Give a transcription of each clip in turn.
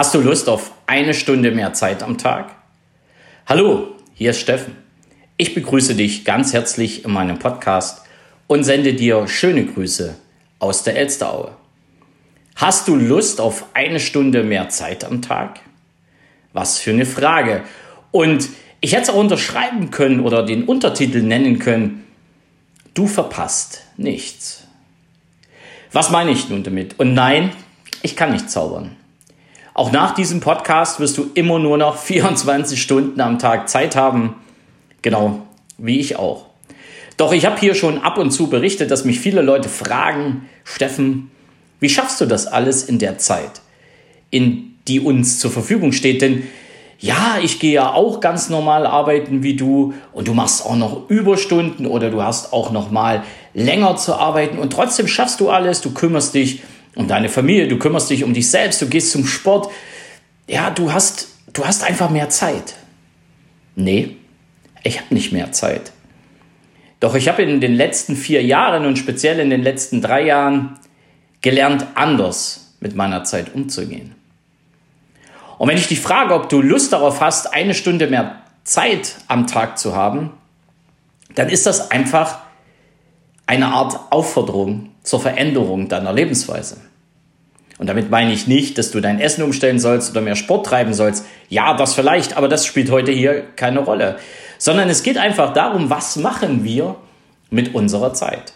Hast du Lust auf eine Stunde mehr Zeit am Tag? Hallo, hier ist Steffen. Ich begrüße dich ganz herzlich in meinem Podcast und sende dir schöne Grüße aus der Elsteraue. Hast du Lust auf eine Stunde mehr Zeit am Tag? Was für eine Frage. Und ich hätte es auch unterschreiben können oder den Untertitel nennen können. Du verpasst nichts. Was meine ich nun damit? Und nein, ich kann nicht zaubern. Auch nach diesem Podcast wirst du immer nur noch 24 Stunden am Tag Zeit haben. Genau wie ich auch. Doch ich habe hier schon ab und zu berichtet, dass mich viele Leute fragen, Steffen, wie schaffst du das alles in der Zeit, in die uns zur Verfügung steht? Denn ja, ich gehe ja auch ganz normal arbeiten wie du und du machst auch noch Überstunden oder du hast auch noch mal länger zu arbeiten und trotzdem schaffst du alles, du kümmerst dich um deine Familie, du kümmerst dich um dich selbst, du gehst zum Sport. Ja, du hast, du hast einfach mehr Zeit. Nee, ich habe nicht mehr Zeit. Doch ich habe in den letzten vier Jahren und speziell in den letzten drei Jahren gelernt, anders mit meiner Zeit umzugehen. Und wenn ich dich frage, ob du Lust darauf hast, eine Stunde mehr Zeit am Tag zu haben, dann ist das einfach eine Art Aufforderung zur Veränderung deiner Lebensweise. Und damit meine ich nicht, dass du dein Essen umstellen sollst oder mehr Sport treiben sollst. Ja, das vielleicht, aber das spielt heute hier keine Rolle. Sondern es geht einfach darum, was machen wir mit unserer Zeit.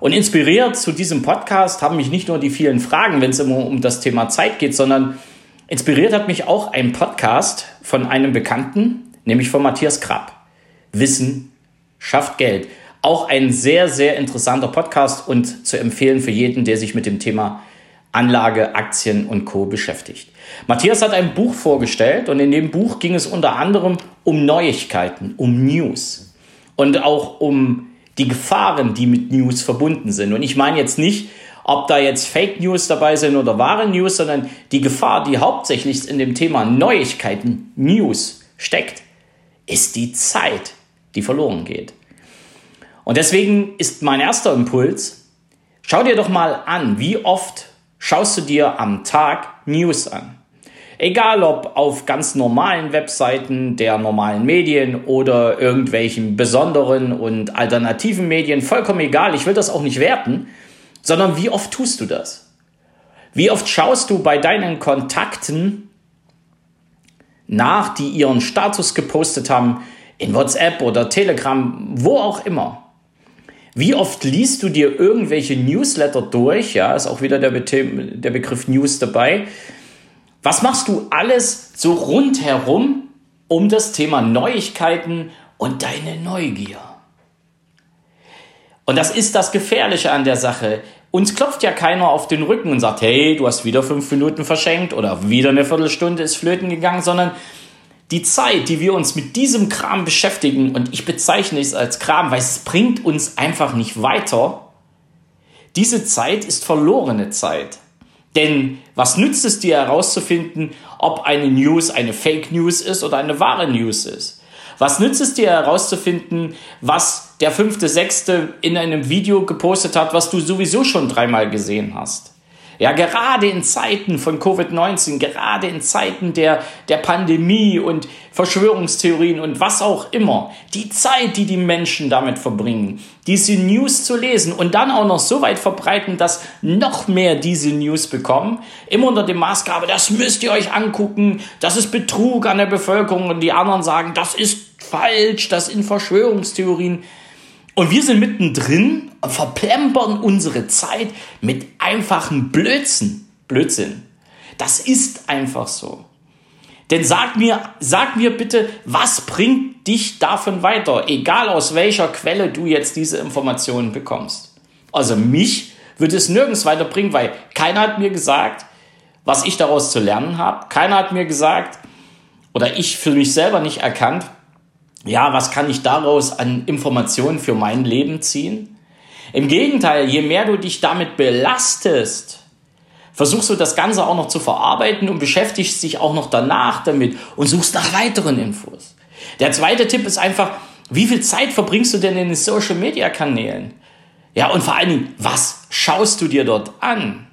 Und inspiriert zu diesem Podcast haben mich nicht nur die vielen Fragen, wenn es immer um das Thema Zeit geht, sondern inspiriert hat mich auch ein Podcast von einem Bekannten, nämlich von Matthias Krapp. Wissen schafft Geld. Auch ein sehr, sehr interessanter Podcast und zu empfehlen für jeden, der sich mit dem Thema Anlage, Aktien und Co. beschäftigt. Matthias hat ein Buch vorgestellt und in dem Buch ging es unter anderem um Neuigkeiten, um News und auch um die Gefahren, die mit News verbunden sind. Und ich meine jetzt nicht, ob da jetzt Fake News dabei sind oder wahre News, sondern die Gefahr, die hauptsächlich in dem Thema Neuigkeiten, News steckt, ist die Zeit, die verloren geht. Und deswegen ist mein erster Impuls, schau dir doch mal an, wie oft schaust du dir am Tag News an. Egal ob auf ganz normalen Webseiten der normalen Medien oder irgendwelchen besonderen und alternativen Medien, vollkommen egal, ich will das auch nicht werten, sondern wie oft tust du das? Wie oft schaust du bei deinen Kontakten nach, die ihren Status gepostet haben, in WhatsApp oder Telegram, wo auch immer? Wie oft liest du dir irgendwelche Newsletter durch? Ja, ist auch wieder der, Be der Begriff News dabei. Was machst du alles so rundherum um das Thema Neuigkeiten und deine Neugier? Und das ist das Gefährliche an der Sache. Uns klopft ja keiner auf den Rücken und sagt, hey, du hast wieder fünf Minuten verschenkt oder wieder eine Viertelstunde ist flöten gegangen, sondern die Zeit, die wir uns mit diesem Kram beschäftigen, und ich bezeichne es als Kram, weil es bringt uns einfach nicht weiter, diese Zeit ist verlorene Zeit. Denn was nützt es dir herauszufinden, ob eine News eine Fake News ist oder eine wahre News ist? Was nützt es dir herauszufinden, was der fünfte, sechste in einem Video gepostet hat, was du sowieso schon dreimal gesehen hast? Ja, gerade in Zeiten von Covid-19, gerade in Zeiten der, der Pandemie und Verschwörungstheorien und was auch immer, die Zeit, die die Menschen damit verbringen, diese News zu lesen und dann auch noch so weit verbreiten, dass noch mehr diese News bekommen, immer unter dem Maßgabe, das müsst ihr euch angucken, das ist Betrug an der Bevölkerung und die anderen sagen, das ist falsch, das sind Verschwörungstheorien. Und wir sind mittendrin und verplempern unsere Zeit mit einfachen Blödsinn. Blödsinn. Das ist einfach so. Denn sag mir, sag mir bitte, was bringt dich davon weiter? Egal aus welcher Quelle du jetzt diese Informationen bekommst. Also mich würde es nirgends weiterbringen, weil keiner hat mir gesagt, was ich daraus zu lernen habe. Keiner hat mir gesagt, oder ich für mich selber nicht erkannt, ja, was kann ich daraus an Informationen für mein Leben ziehen? Im Gegenteil, je mehr du dich damit belastest, versuchst du das Ganze auch noch zu verarbeiten und beschäftigst dich auch noch danach damit und suchst nach weiteren Infos. Der zweite Tipp ist einfach, wie viel Zeit verbringst du denn in den Social Media Kanälen? Ja, und vor allen Dingen, was schaust du dir dort an?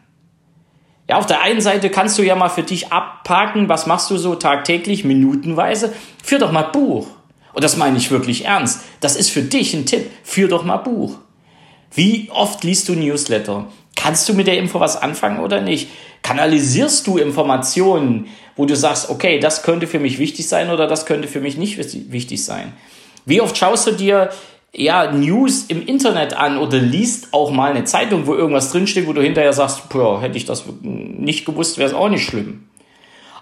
Ja, auf der einen Seite kannst du ja mal für dich abparken, was machst du so tagtäglich, minutenweise. Führ doch mal Buch. Und das meine ich wirklich ernst. Das ist für dich ein Tipp. Führ doch mal Buch. Wie oft liest du Newsletter? Kannst du mit der Info was anfangen oder nicht? Kanalisierst du Informationen, wo du sagst, okay, das könnte für mich wichtig sein oder das könnte für mich nicht wichtig sein? Wie oft schaust du dir ja, News im Internet an oder liest auch mal eine Zeitung, wo irgendwas drinsteht, wo du hinterher sagst, boah, hätte ich das nicht gewusst, wäre es auch nicht schlimm.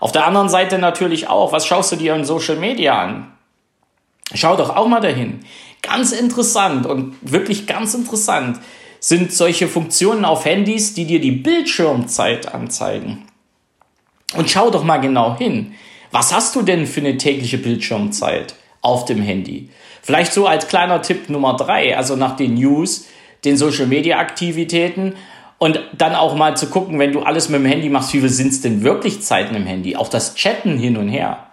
Auf der anderen Seite natürlich auch, was schaust du dir in Social Media an? Schau doch auch mal dahin. Ganz interessant und wirklich ganz interessant sind solche Funktionen auf Handys, die dir die Bildschirmzeit anzeigen. Und schau doch mal genau hin. Was hast du denn für eine tägliche Bildschirmzeit auf dem Handy? Vielleicht so als kleiner Tipp Nummer drei, also nach den News, den Social Media Aktivitäten und dann auch mal zu gucken, wenn du alles mit dem Handy machst, wie viel sind es denn wirklich Zeiten im Handy? Auch das Chatten hin und her.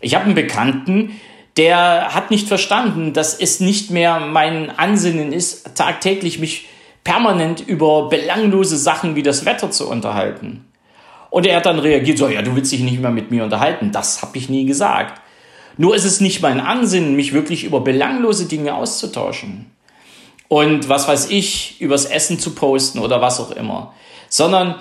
Ich habe einen Bekannten, der hat nicht verstanden, dass es nicht mehr mein Ansinnen ist, tagtäglich mich permanent über belanglose Sachen wie das Wetter zu unterhalten. Und er hat dann reagiert, so, ja, du willst dich nicht mehr mit mir unterhalten. Das habe ich nie gesagt. Nur ist es nicht mein Ansinnen, mich wirklich über belanglose Dinge auszutauschen. Und was weiß ich, übers Essen zu posten oder was auch immer. Sondern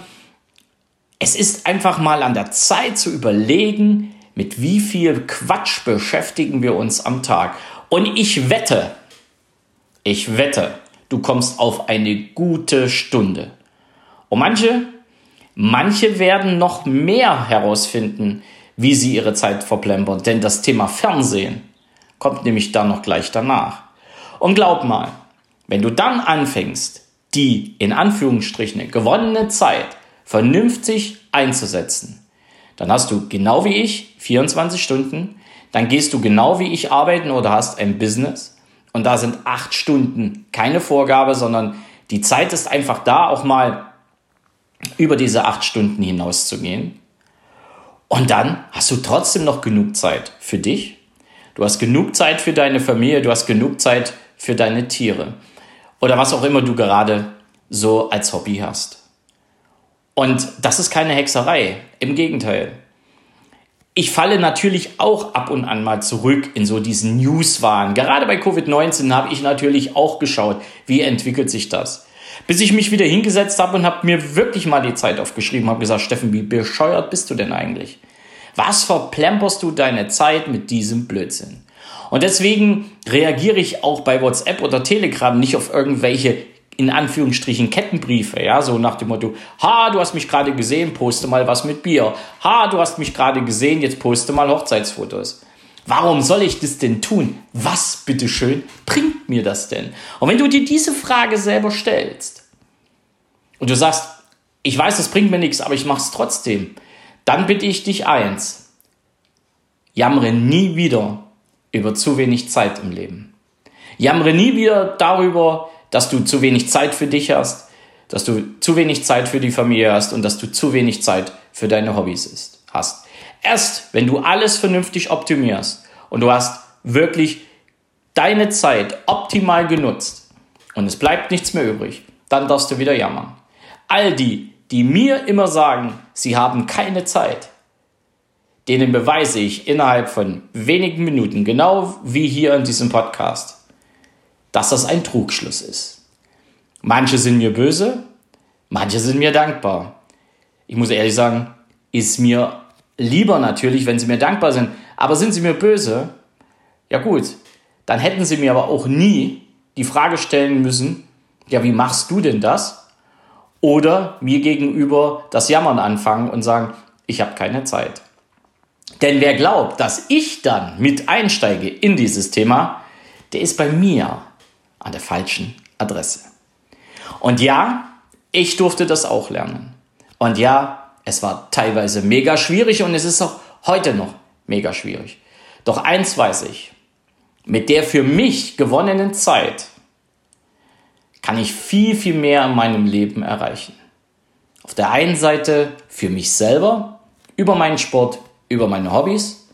es ist einfach mal an der Zeit zu überlegen, mit wie viel Quatsch beschäftigen wir uns am Tag. Und ich wette, ich wette, du kommst auf eine gute Stunde. Und manche, manche werden noch mehr herausfinden, wie sie ihre Zeit verplempern. Denn das Thema Fernsehen kommt nämlich dann noch gleich danach. Und glaub mal, wenn du dann anfängst, die in Anführungsstrichen gewonnene Zeit vernünftig einzusetzen, dann hast du genau wie ich 24 Stunden, dann gehst du genau wie ich arbeiten oder hast ein Business und da sind acht Stunden keine Vorgabe, sondern die Zeit ist einfach da, auch mal über diese acht Stunden hinaus zu gehen. Und dann hast du trotzdem noch genug Zeit für dich. Du hast genug Zeit für deine Familie, du hast genug Zeit für deine Tiere oder was auch immer du gerade so als Hobby hast. Und das ist keine Hexerei, im Gegenteil. Ich falle natürlich auch ab und an mal zurück in so diesen Newswahn. Gerade bei Covid-19 habe ich natürlich auch geschaut, wie entwickelt sich das. Bis ich mich wieder hingesetzt habe und habe mir wirklich mal die Zeit aufgeschrieben, habe gesagt, Steffen, wie bescheuert bist du denn eigentlich? Was verplemperst du deine Zeit mit diesem Blödsinn? Und deswegen reagiere ich auch bei WhatsApp oder Telegram nicht auf irgendwelche in Anführungsstrichen Kettenbriefe, ja, so nach dem Motto, ha, du hast mich gerade gesehen, poste mal was mit Bier. Ha, du hast mich gerade gesehen, jetzt poste mal Hochzeitsfotos. Warum soll ich das denn tun? Was, bitteschön, bringt mir das denn? Und wenn du dir diese Frage selber stellst und du sagst, ich weiß, es bringt mir nichts, aber ich mache es trotzdem, dann bitte ich dich eins, jammere nie wieder über zu wenig Zeit im Leben. Jammere nie wieder darüber, dass du zu wenig Zeit für dich hast, dass du zu wenig Zeit für die Familie hast und dass du zu wenig Zeit für deine Hobbys hast. Erst wenn du alles vernünftig optimierst und du hast wirklich deine Zeit optimal genutzt und es bleibt nichts mehr übrig, dann darfst du wieder jammern. All die, die mir immer sagen, sie haben keine Zeit, denen beweise ich innerhalb von wenigen Minuten, genau wie hier in diesem Podcast, dass das ein Trugschluss ist. Manche sind mir böse, manche sind mir dankbar. Ich muss ehrlich sagen, ist mir lieber natürlich, wenn sie mir dankbar sind. Aber sind sie mir böse? Ja gut, dann hätten sie mir aber auch nie die Frage stellen müssen, ja, wie machst du denn das? Oder mir gegenüber das Jammern anfangen und sagen, ich habe keine Zeit. Denn wer glaubt, dass ich dann mit einsteige in dieses Thema, der ist bei mir an der falschen Adresse. Und ja, ich durfte das auch lernen. Und ja, es war teilweise mega schwierig und es ist auch heute noch mega schwierig. Doch eins weiß ich, mit der für mich gewonnenen Zeit kann ich viel, viel mehr in meinem Leben erreichen. Auf der einen Seite für mich selber, über meinen Sport, über meine Hobbys,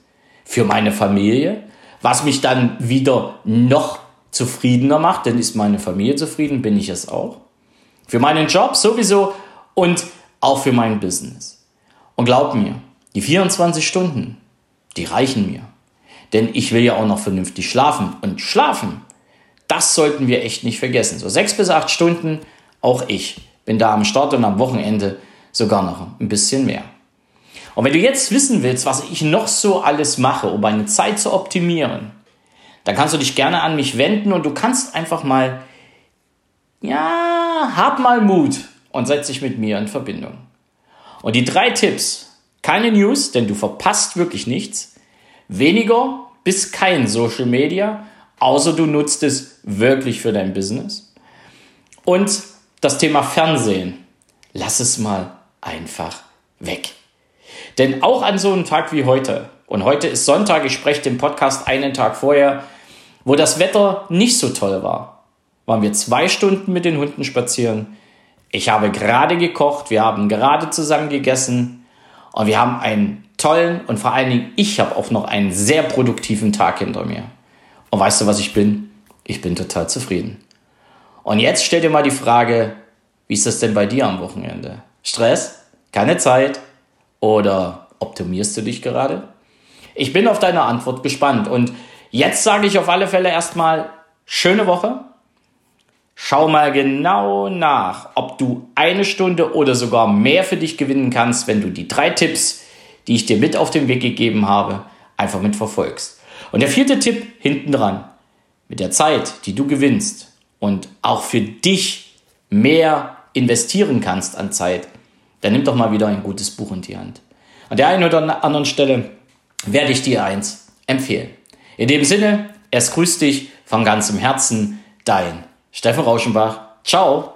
für meine Familie, was mich dann wieder noch zufriedener macht, denn ist meine Familie zufrieden, bin ich es auch. Für meinen Job sowieso und auch für mein Business. Und glaub mir, die 24 Stunden, die reichen mir. Denn ich will ja auch noch vernünftig schlafen. Und schlafen, das sollten wir echt nicht vergessen. So sechs bis acht Stunden, auch ich bin da am Start und am Wochenende sogar noch ein bisschen mehr. Und wenn du jetzt wissen willst, was ich noch so alles mache, um meine Zeit zu optimieren, dann kannst du dich gerne an mich wenden und du kannst einfach mal, ja, hab mal Mut und setz dich mit mir in Verbindung. Und die drei Tipps, keine News, denn du verpasst wirklich nichts, weniger bis kein Social Media, außer du nutzt es wirklich für dein Business. Und das Thema Fernsehen, lass es mal einfach weg. Denn auch an so einem Tag wie heute, und heute ist Sonntag, ich spreche den Podcast einen Tag vorher, wo das Wetter nicht so toll war, waren wir zwei Stunden mit den Hunden spazieren. Ich habe gerade gekocht, wir haben gerade zusammen gegessen und wir haben einen tollen und vor allen Dingen ich habe auch noch einen sehr produktiven Tag hinter mir. Und weißt du, was ich bin? Ich bin total zufrieden. Und jetzt stell dir mal die Frage, wie ist das denn bei dir am Wochenende? Stress? Keine Zeit? Oder optimierst du dich gerade? Ich bin auf deine Antwort gespannt und Jetzt sage ich auf alle Fälle erstmal schöne Woche. Schau mal genau nach, ob du eine Stunde oder sogar mehr für dich gewinnen kannst, wenn du die drei Tipps, die ich dir mit auf den Weg gegeben habe, einfach mit verfolgst. Und der vierte Tipp hinten dran. Mit der Zeit, die du gewinnst und auch für dich mehr investieren kannst an Zeit, dann nimm doch mal wieder ein gutes Buch in die Hand. An der einen oder anderen Stelle werde ich dir eins empfehlen. In dem Sinne, es grüßt dich von ganzem Herzen, dein Steffen Rauschenbach. Ciao.